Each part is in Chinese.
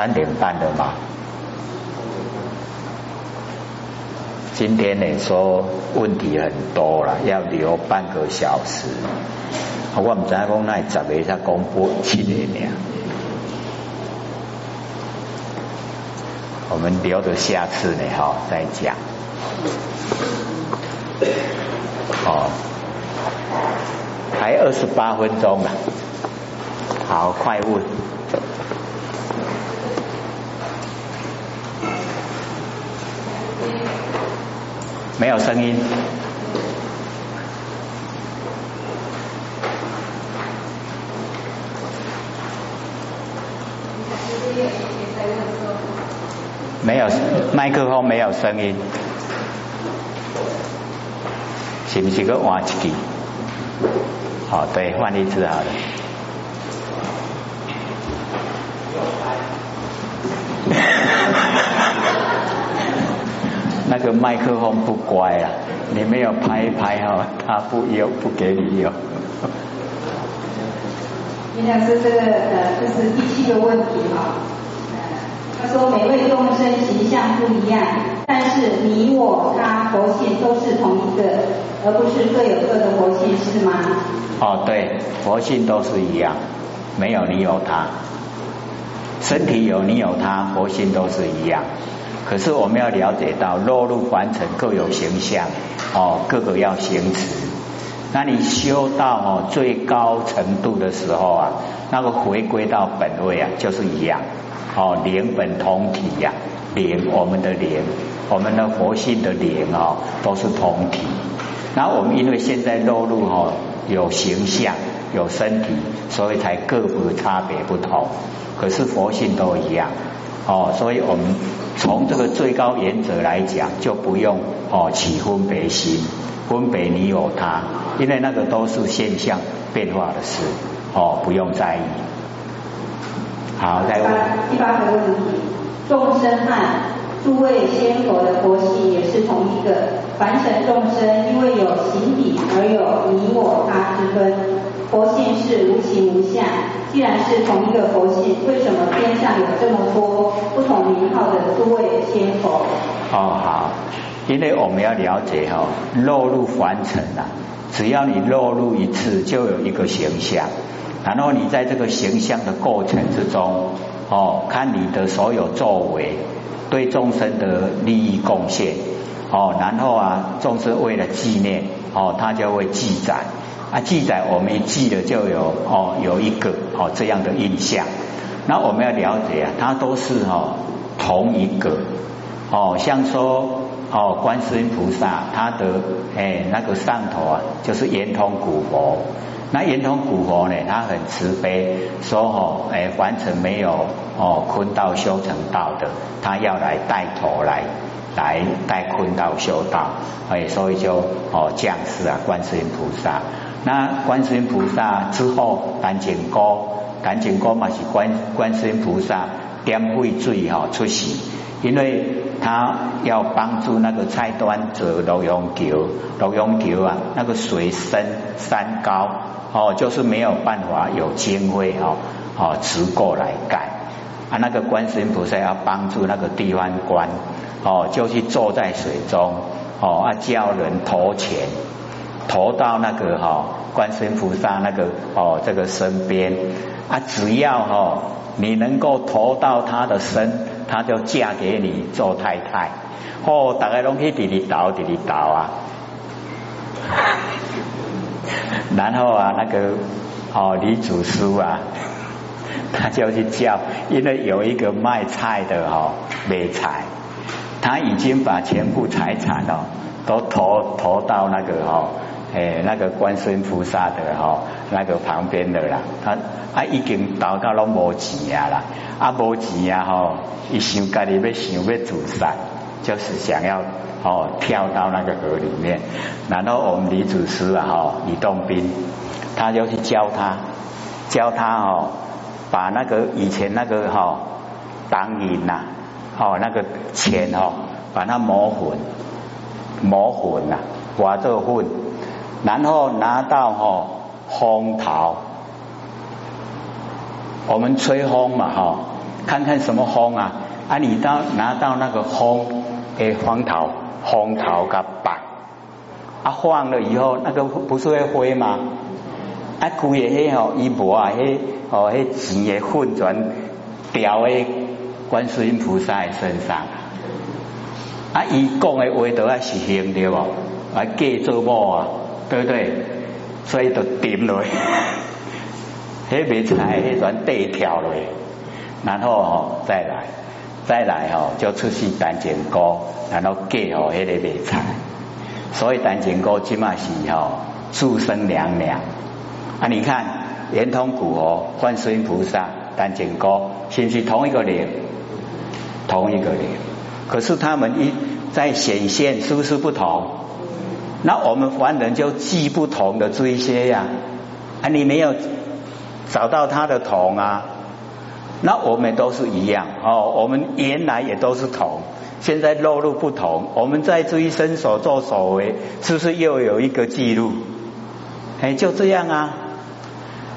三点半的嘛。今天呢说问题很多了，要留半个小时。我们在讲那十个才公布七个呢。我们留着下次呢哈再讲。哦，还二十八分钟了，好，快问。没有声音。没有麦克风，没有声音。是不是个换一支？好，对，换一支好了。那个麦克风不乖啊，你没有拍一拍哈，他不有不给你用。李老师，这个呃，这是第七个问题哈。他说每位众生形象不一样，但是你我他佛性都是同一个，而不是各有各的佛性，是吗？哦，对，佛性都是一样，没有你有他，身体有你有他，佛性都是一样。可是我们要了解到，落入凡尘各有形象，哦，各个要行持。那你修到哦最高程度的时候啊，那个回归到本位啊，就是一样。哦，灵本同体呀，灵我们的灵，我们的佛性的灵哦，都是同体。然后我们因为现在落入哦有形象有身体，所以才各个差别不同。可是佛性都一样哦，所以我们从这个最高原则来讲，就不用哦起分别心，分别你有他，因为那个都是现象变化的事哦，不用在意。好，再问第八个问题：众生和诸位仙佛的佛性也是同一个。凡尘众生因为有形体而有你我他之分，佛性是无形无相。既然是同一个佛性，这么多不同名号的诸位仙佛？哦，好，因为我们要了解哈，落入凡尘啊，只要你落入一次，就有一个形象。然后你在这个形象的过程之中，哦，看你的所有作为对众生的利益贡献，哦，然后啊，众生为了纪念，哦，他就会记载啊，记载我们一记了就有哦，有一个哦这样的印象。那我们要了解啊，它都是哦同一个哦，像说哦，观世音菩萨他的哎那个上头啊，就是圆通古佛。那圆通古佛呢？他很慈悲，说哦，哎，凡尘没有哦，坤道修成道的，他要来带头来，来带坤道修道，哎，所以就哦降世啊，观世音菩萨。那观世音菩萨之后，赶紧哥，赶紧哥嘛是观观世音菩萨点会水哈出世，因为他要帮助那个菜端者罗永桥，罗永桥啊，那个水深山高。哦，就是没有办法有经费哦，哦，直过来盖啊。那个观世音菩萨要帮助那个地方官哦，就去坐在水中哦，啊，叫人投钱，投到那个哈观世音菩萨那个哦这个身边啊，只要哈你能够投到他的身，他就嫁给你做太太。哦，大家拢去滴滴倒滴滴倒啊。然后啊，那个哦，李祖书啊，他就去叫，因为有一个卖菜的哈，卖菜，他已经把全部财产哦，都投投到那个哈，诶，那个观世音菩萨的哈，那个旁边的啦，他啊已经投到拢无钱啊啦，啊无钱啊吼，一想家里要想要自杀，就是想要。哦，跳到那个河里面，然后我们李祖师啊，哈，李洞宾，他就去教他，教他哦，把那个以前那个哈当银呐，哦那个钱哦，把它磨混，磨混呐，刮这混，然后拿到哈风头，我们吹风嘛哈，看看什么风啊？啊，你到拿到那个风诶，风桃，风桃个白，啊，晃了以后，那个不是会飞吗？啊，规个迄吼，伊无啊，迄哦，迄钱的混转掉诶观世音菩萨的身上。啊，伊讲的话都要实行对不？啊，假做某啊，对不对？所以就点落，迄袂菜，迄转地跳落，然后吼再来，再来吼就出去单钱糕，然后嫁吼迄个袂菜，所以单钱糕即码是吼祝生娘娘。啊，你看圆通古哦，观世音菩萨、单钱糕，是不是同一个脸？同一个脸，可是他们一在显现，是不是不同？那我们凡人就记不同的这一些呀，啊，你没有找到他的同啊，那我们都是一样哦，我们原来也都是同，现在落入不同，我们在这一生所作所为，是不是又有一个记录？哎，就这样啊，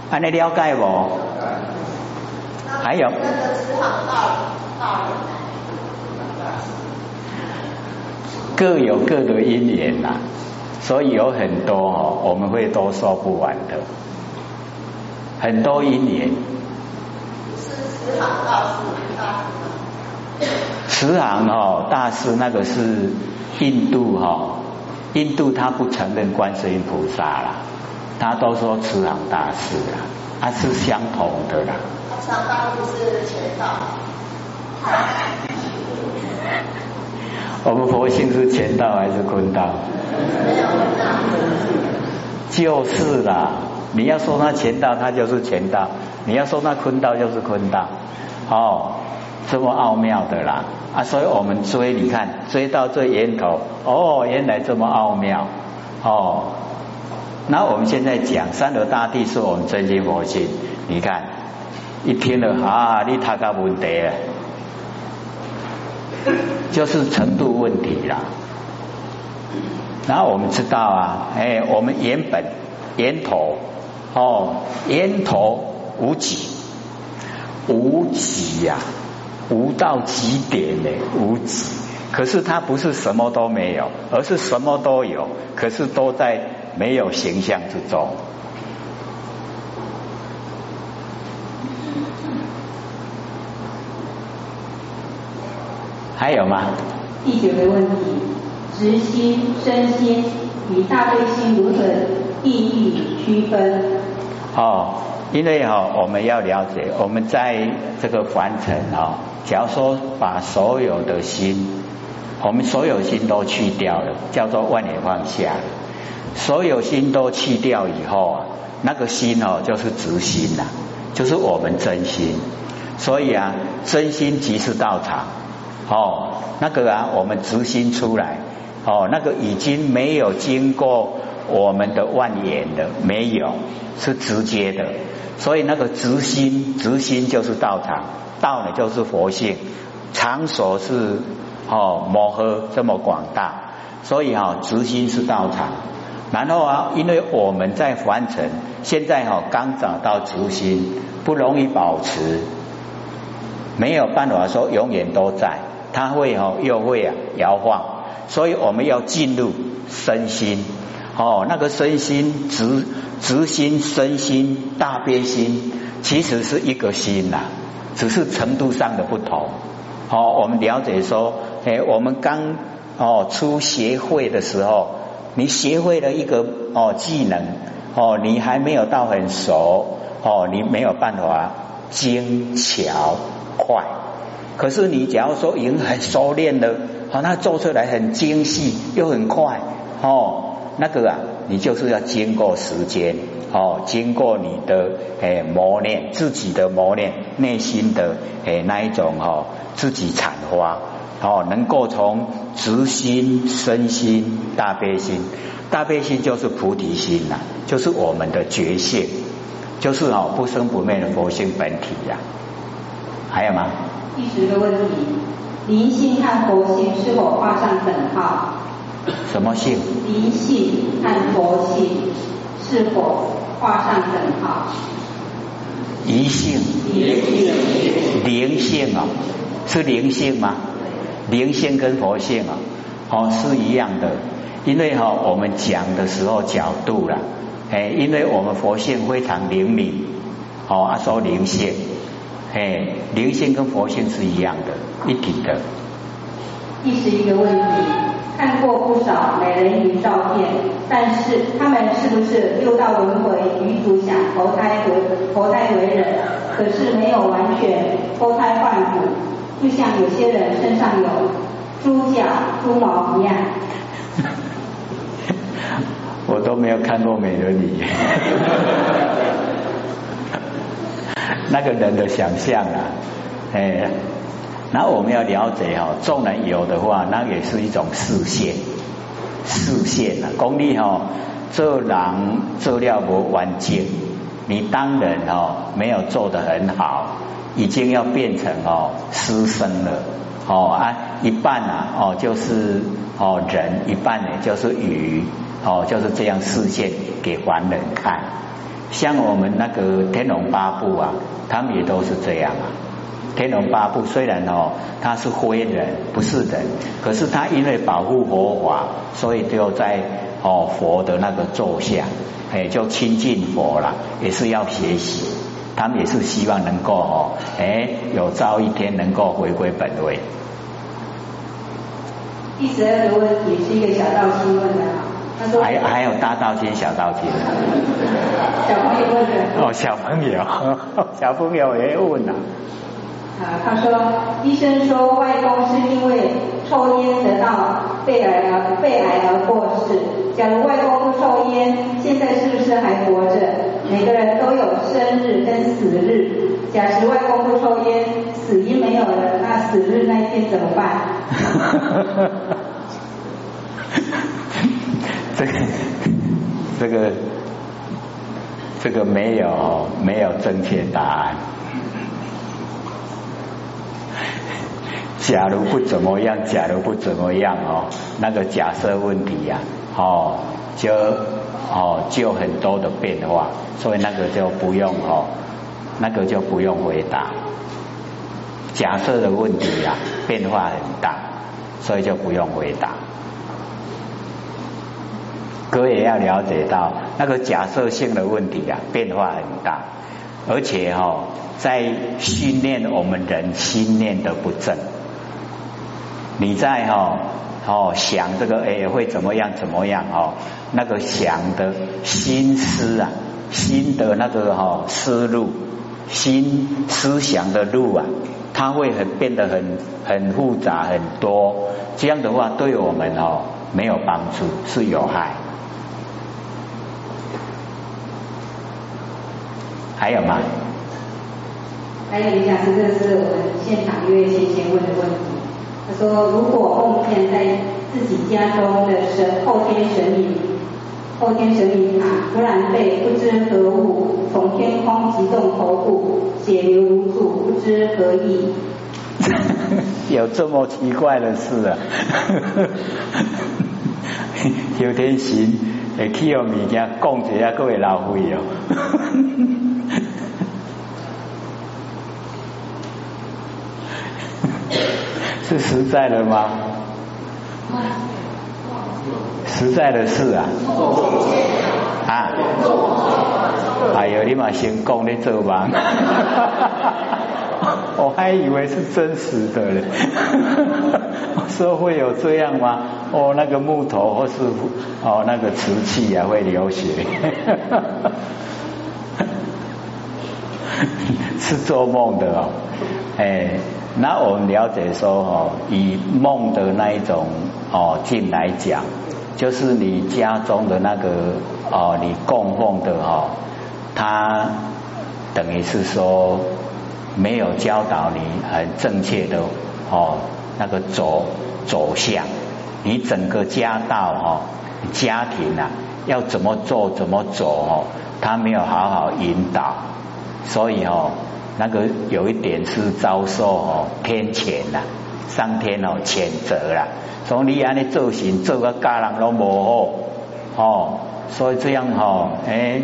还能了解不？还有。各有各的因缘呐。所以有很多哦，我们会都说不完的，很多因缘。是慈航大师，慈航哦，大师那个是印度哈，印度他不承认观世音菩萨啦，他都说慈航大师啦，他是相同的啦。慈航大师是前道。我们佛性是前道还是坤道？就是啦，你要说他前道，他就是乾道；你要说他坤道，就是坤道。哦，这么奥妙的啦啊！所以我们追，你看追到这源头，哦，原来这么奥妙哦。那我们现在讲三德大帝是我们真心佛性，你看一听了啊，你他个问题了。就是程度问题啦。然后我们知道啊，哎，我们原本源头哦，源头无极，无极呀，无到极点的无极。可是它不是什么都没有，而是什么都有，可是都在没有形象之中。还有吗？第九个问题：直心、身心与大悲心如何定义区分？哦，因为哈，我们要了解，我们在这个凡尘啊，假如说把所有的心，我们所有心都去掉了，叫做万念放下。所有心都去掉以后啊，那个心哦，就是直心呐，就是我们真心。所以啊，真心即是道场。哦，那个啊，我们直心出来，哦，那个已经没有经过我们的万言的，没有是直接的，所以那个直心，直心就是道场，道呢就是佛性，场所是哦摩诃这么广大，所以哈直心是道场，然后啊，因为我们在凡尘，现在哈刚找到直心，不容易保持，没有办法说永远都在。它会哦，又会啊摇晃，所以我们要进入身心哦，那个身心直直心、身心、大悲心，其实是一个心呐，只是程度上的不同。哦，我们了解说，哎，我们刚哦出协会的时候，你学会了一个哦技能哦，你还没有到很熟哦，你没有办法精巧快。可是你假如说已经很熟练了，好，那做出来很精细又很快，哦，那个啊，你就是要经过时间，哦，经过你的诶磨练，自己的磨练，内心的诶那一种哈，自己产花，哦，能够从直心、身心、大悲心，大悲心就是菩提心呐，就是我们的觉性，就是哦不生不灭的佛性本体呀，还有吗？第十个问题：灵性和佛性是否画上等号？什么性？灵性和佛性是否画上等号？一性。灵性哦，是灵性吗？灵性跟佛性啊，哦是一样的，因为哈我们讲的时候角度啦，哎，因为我们佛性非常灵敏，哦啊说灵性，哎，灵性跟佛性是一样的，一体的。第十一个问题，看过不少美人鱼照片，但是他们是不是六道轮回女主想投胎为投胎为人，可是没有完全脱胎换骨，就像有些人身上有猪脚、猪毛一样。我都没有看过美人鱼，那个人的想象啊，哎。那我们要了解哈，众人有的话，那也是一种视线，视线啊。功力哈，做人做料不完整，你当人哦没有做得很好，已经要变成哦师生了哦啊一半啊哦就是哦人，一半呢就是鱼哦就是这样视线给凡人看。像我们那个天龙八部啊，他们也都是这样啊。天龙八部虽然哦，他是灰人，不是人，可是他因为保护佛法，所以就在哦佛的那个座下，哎，就亲近佛了，也是要学习。他们也是希望能够哦，哎，有朝一天能够回归本位。第十二个问题是一个小道心问的，还还有大道经、小道经。小朋友问的。哦，小朋友，小朋友也问了。啊，他说，医生说外公是因为抽烟得到肺癌而肺癌而过世。假如外公不抽烟，现在是不是还活着？每个人都有生日跟死日。假使外公不抽烟，死因没有了，那死日那一天怎么办？这个这个没有没有正确答案。假如不怎么样，假如不怎么样哦，那个假设问题呀，哦，就哦就很多的变化，所以那个就不用哦，那个就不用回答。假设的问题呀，变化很大，所以就不用回答。各位要了解到，那个假设性的问题啊，变化很大，而且哈，在训练我们人心念的不正。你在哈哦想这个哎会怎么样怎么样哦那个想的心思啊心的那个哈思路心思想的路啊，它会很变得很很复杂很多，这样的话对我们哦没有帮助是有害。还有吗？还有一下，这个是我们现场一位先生问的问题。他说：“如果梦见在自己家中的神后天神明后天神明塔突然被不知何物从天空击中头部，血流如注，不知何意。有这么奇怪的事啊？有天神会去用物件讲一下，各位老费哦。是实在的吗？实在的事啊！啊！哎呦，你嘛先讲你做梦，我还以为是真实的嘞。说会有这样吗？哦，那个木头或是哦那个瓷器啊会流血，是做梦的哦，哎。那我们了解说哦，以梦的那一种哦境来讲，就是你家中的那个哦，你供奉的哦，他等于是说没有教导你很正确的哦那个走走向，你整个家道哦家庭啊要怎么做怎么走哦，他没有好好引导，所以哦。那个有一点是遭受哦天谴呐，上天哦谴责啦，从你安尼做行做个家人都无好哦，所以这样哦，哎，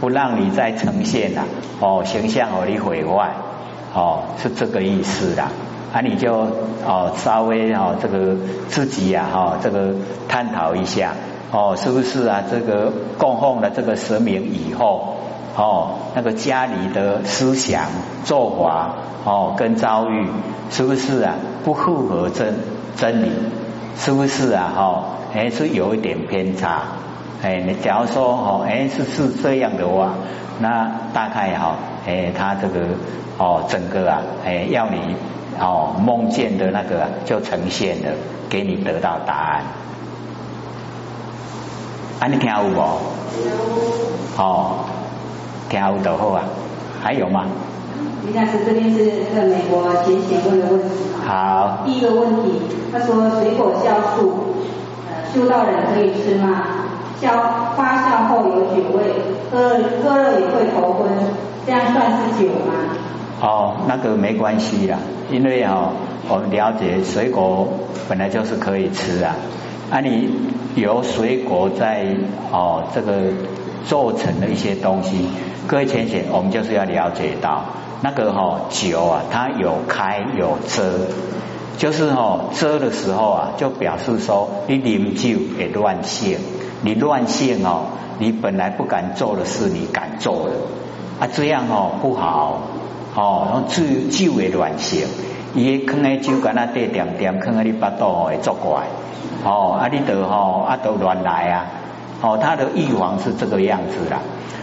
不让你再呈现啦，哦形象哦你毁坏哦，是这个意思啦。啊，你就哦稍微哦这个自己呀哈这个探讨一下哦，是不是啊？这个供奉了这个神明以后哦，那个家里的思想做法哦跟遭遇是不是啊不符合真真理？是不是啊？哈，哎是有一点偏差。哎，你假如说哦，哎是是这样的话，那大概哈，哎他这个哦整个啊，哎要你。哦，梦见的那个就呈现了，给你得到答案。啊，你听有无？哦，听有就好啊。还有吗？李老师，这边是那个美国前贤问的问题。好。第一个问题，他说水果酵素，呃，修道人可以吃吗？酵发酵后有酒味，喝喝了也会头昏，这样算是酒吗？哦，那个没关系啦，因为哦，我们了解水果本来就是可以吃啊。啊，你有水果在哦这个做成的一些东西，各位浅显，我们就是要了解到那个哈酒啊，它有开有遮，就是哦遮的时候啊，就表示说你饮酒也乱性，你乱性哦，你本来不敢做的事你敢做了啊，这样哦不好。哦，然后酒酒会乱性，伊放喺酒干那地点点，放喺你巴肚会作怪。哦，啊你得吼啊都乱来啊。哦，他的预防是这个样子啦。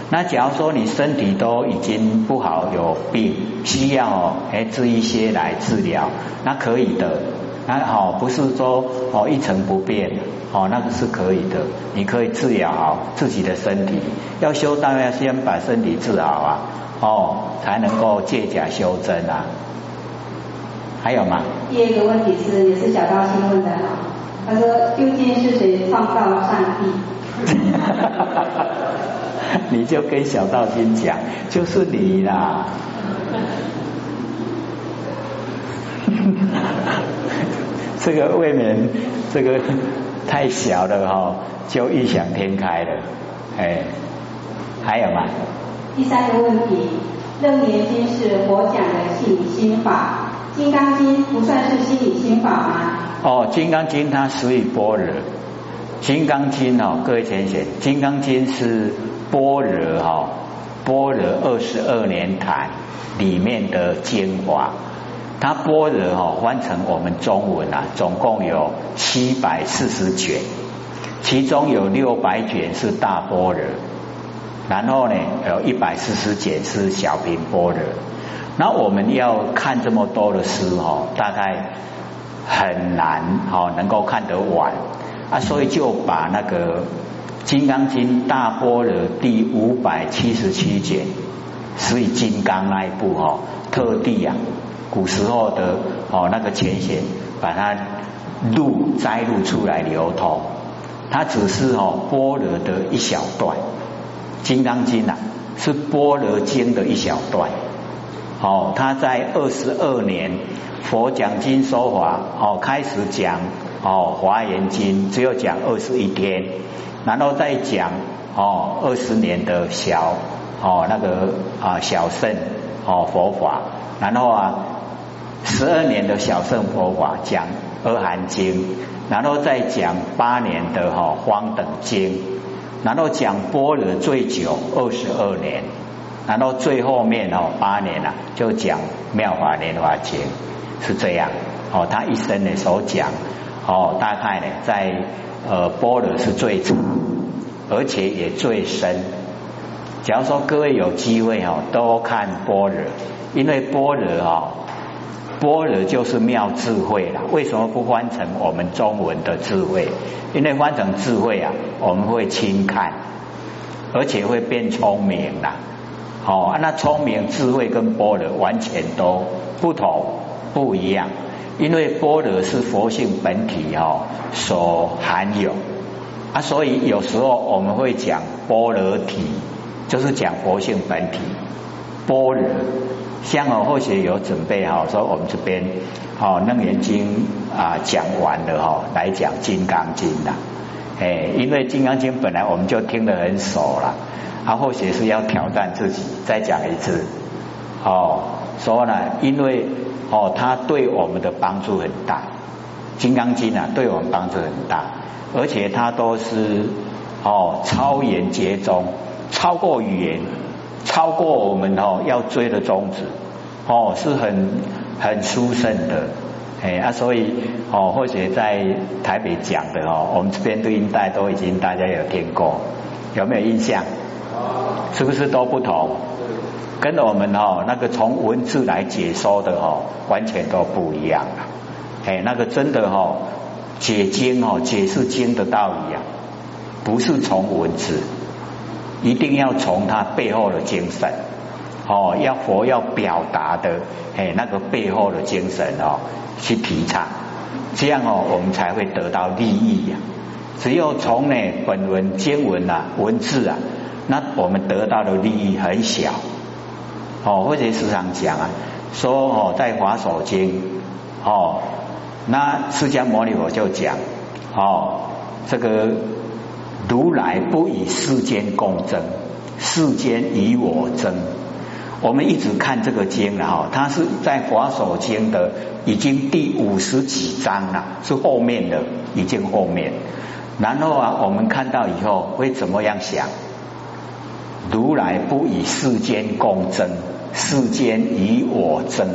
那假如说你身体都已经不好，有病，需要哎治一些来治疗，那可以的。那好，不是说哦一成不变，哦那个是可以的。你可以治疗好自己的身体，要修当然要先把身体治好啊。哦，才能够借假修真啊！还有吗？第二个问题是，也是小道新问的哈。他说：究竟是谁创造上帝？你就跟小道心讲，就是你啦。这个未免这个太小了哈，就异想天开了。哎，还有吗？第三个问题，《楞严经》是佛讲的心理心法，《金刚经》不算是心理心法吗？哦，《金刚经》它属于般若，《金刚经》哦，各位浅显，《金刚经》是般若哈，般若二十二年坛里面的精华，它般若哈翻成我们中文啊，总共有七百四十卷，其中有六百卷是大般若。然后呢，有一百四十卷是小品般若。那我们要看这么多的诗哦，大概很难哦，能够看得完啊，所以就把那个《金刚经》大般若第五百七十七卷，所以金刚那一部哦，特地啊，古时候的哦那个前贤把它录摘录出来流通，它只是哦般若的一小段。《金刚经》呐，是《般若经》的一小段。哦，他在二十二年佛讲经说法，哦，开始讲哦《华严经》，只有讲二十一天，然后再讲哦二十年的小哦那个啊小圣哦佛法，然后啊十二年的小圣佛法讲《阿含经》，然后再讲八年的哈《方等经》。然后讲般若最久二十二年，然后最后面哦八年了就讲妙法莲华经是这样哦，他一生的所讲哦大概呢在呃般若是最长，而且也最深。假如说各位有机会哦多看般若，因为般若哦。般若就是妙智慧了，为什么不翻成我们中文的智慧？因为翻成智慧啊，我们会轻看，而且会变聪明啦。哦，那聪明智慧跟般若完全都不同不一样，因为般若是佛性本体哈所含有。啊，所以有时候我们会讲般若体，就是讲佛性本体。般若。像我或许有准备哈，说我们这边哦《楞严经》啊讲完了哈，来讲《金刚经》的，哎，因为《金刚经》本来我们就听得很熟了，啊，或许是要挑战自己再讲一次，哦，说呢，因为哦，它对我们的帮助很大，《金刚经》啊，对我们帮助很大，而且它都是哦超言节中，超过语言，超过我们哦要追的宗旨，哦是很很殊胜的，哎啊，所以哦或许在台北讲的哦，我们这边录音带都已经大家有听过，有没有印象？是不是都不同？跟我们哦那个从文字来解说的哦，完全都不一样了。哎，那个真的哦解经哦解释经的道理啊，不是从文字，一定要从它背后的精神哦，要佛要表达的哎那个背后的精神哦去提倡，这样哦我们才会得到利益呀。只有从呢本文经文啊文字啊。那我们得到的利益很小，哦，或者时常讲啊，说哦，在华首经哦，那释迦牟尼佛就讲哦，这个如来不以世间共争，世间以我争。我们一直看这个经了哈，它是在华首经的已经第五十几章了，是后面的，已经后面。然后啊，我们看到以后会怎么样想？如来不以世间共争，世间与我争，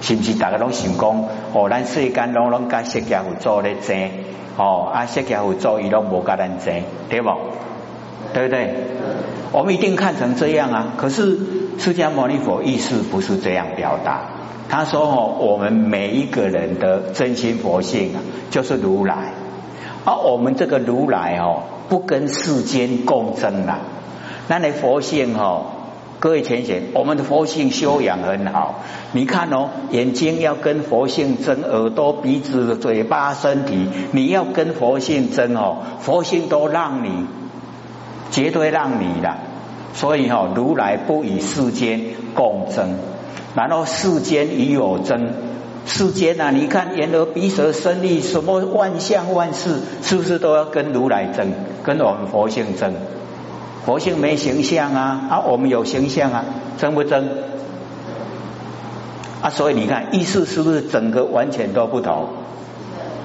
是不是？大家拢想讲，哦，咱世间拢拢甲释迦佛做咧争，哦，啊，释迦佛做伊拢无甲咱争，对不？对不对？我们一定看成这样啊。可是释迦牟尼佛意思不是这样表达。他说哦，我们每一个人的真心佛性啊，就是如来，而我们这个如来哦，不跟世间共争了。那你佛性哦，各位浅显，我们的佛性修养很好。你看哦，眼睛要跟佛性争，耳朵、鼻子、嘴巴、身体，你要跟佛性争哦，佛性都让你，绝对让你的。所以哈，如来不与世间共争，然后世间与我争。世间啊，你看眼耳鼻舌身意，什么万象万事，是不是都要跟如来争，跟我们佛性争？佛性没形象啊，啊，我们有形象啊，争不争？啊，所以你看意思是不是整个完全都不同？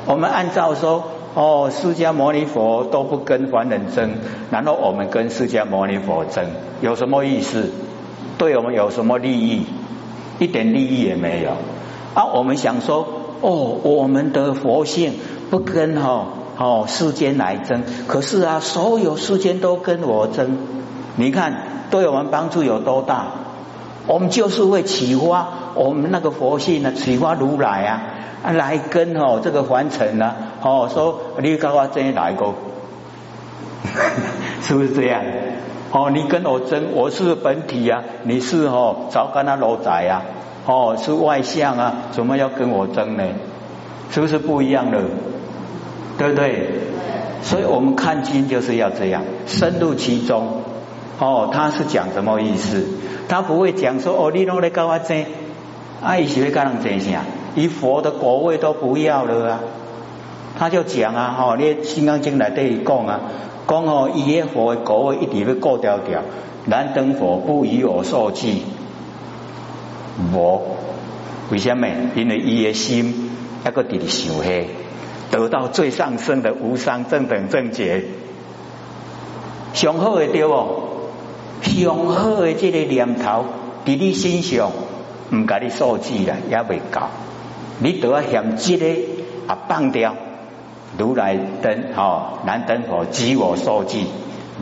我们按照说，哦，释迦牟尼佛都不跟凡人争，然后我们跟释迦牟尼佛争，有什么意思？对我们有什么利益？一点利益也没有。啊，我们想说，哦，我们的佛性不跟哈。哦，哦世间来争，可是啊，所有世间都跟我争。你看，对我们帮助有多大？我们就是会启发我们那个佛性呢，启发如来啊，来跟哦这个凡尘呢，哦说你跟我争哪一个？是不是这样？哦，你跟我争，我是本体啊，你是哦早跟他罗仔啊，哦是外相啊，怎么要跟我争呢？是不是不一样的？对不对？所以我们看经就是要这样深入其中。哦，他是讲什么意思？他不会讲说哦，你弄来跟我争，啊，伊是会跟人争啥？以佛的果位都不要了啊！他就讲啊，哦，你《金刚经》来对讲啊，讲哦，伊个佛的果位一直要过掉掉，燃灯佛不与我受记。无，为什么？因为伊的心一个直直想黑。得到最上升的无上正等正觉，上好的对哦，上好的这个念头伫你心上，唔甲你受记啦，也未够，你都要嫌这个啊放掉。如来灯哦，南灯佛即我受记，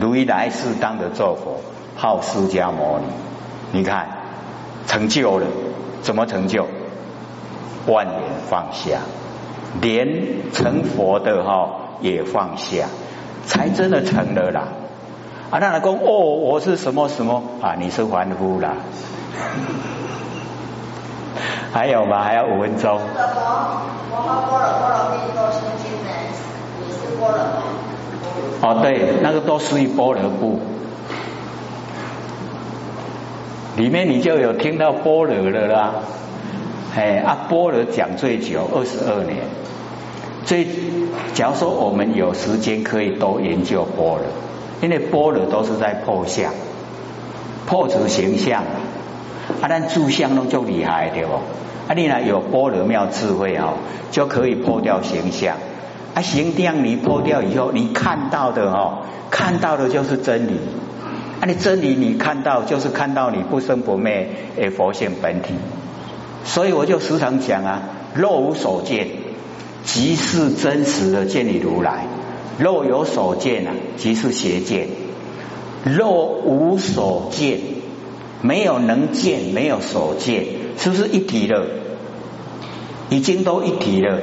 如来世当的做佛，号释迦牟尼。你看成就了，怎么成就？万年放下。连成佛的哈也放下，才真的成了啦。啊，那老公哦，我是什么什么啊？你是凡夫啦。还有吗？还有五分钟。哦，对，那个都属于波罗部。里面你就有听到波罗了啦。哎，阿波罗讲最久，二十二年。所以，假如说我们有时间，可以多研究波罗，因为波罗都是在破相、破除形象。啊，咱住相拢就厉害对不？啊，你呢有般若妙智慧哦，就可以破掉形象。啊，形象你破掉以后，你看到的哦，看到的就是真理。啊，你真理你看到就是看到你不生不灭的佛性本体。所以我就时常讲啊，若无所见，即是真实的见你如来；若有所见啊，即是邪见。若无所见，没有能见，没有所见，是不是一体了？已经都一体了，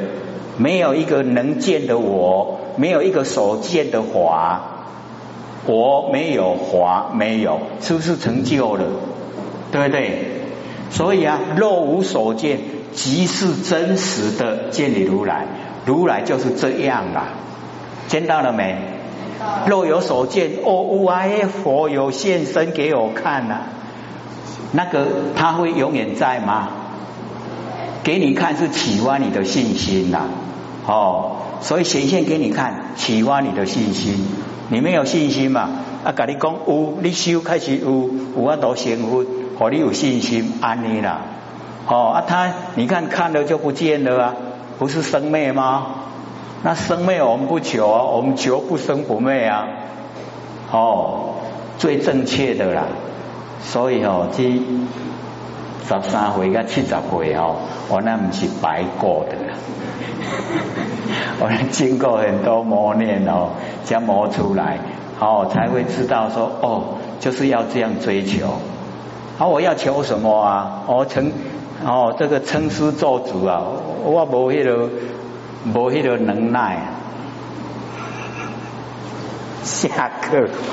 没有一个能见的我，没有一个所见的华，我没有华没有，是不是成就了？对不对？所以啊，若无所见，即是真实的见你如来，如来就是这样啊，见到了没？若有所见，哦，无碍佛有现身给我看呐，那个他会永远在吗？给你看是启发你的信心呐，哦，所以显现给你看，启发你的信心。你没有信心嘛？啊，跟你讲有，你修开始有，有啊多幸福，和你有信心安利啦。哦啊，他你看看了就不见了啊，不是生灭吗？那生灭我们不求啊，我们求不生不灭啊。哦，最正确的啦。所以哦，这十三回跟七十回哦，我那不是白过的，我经过很多磨练哦，才磨出来，哦才会知道说哦，就是要这样追求。好，我要求什么啊？我成哦，这个称师做主啊，我无迄个。无迄个能耐，下课。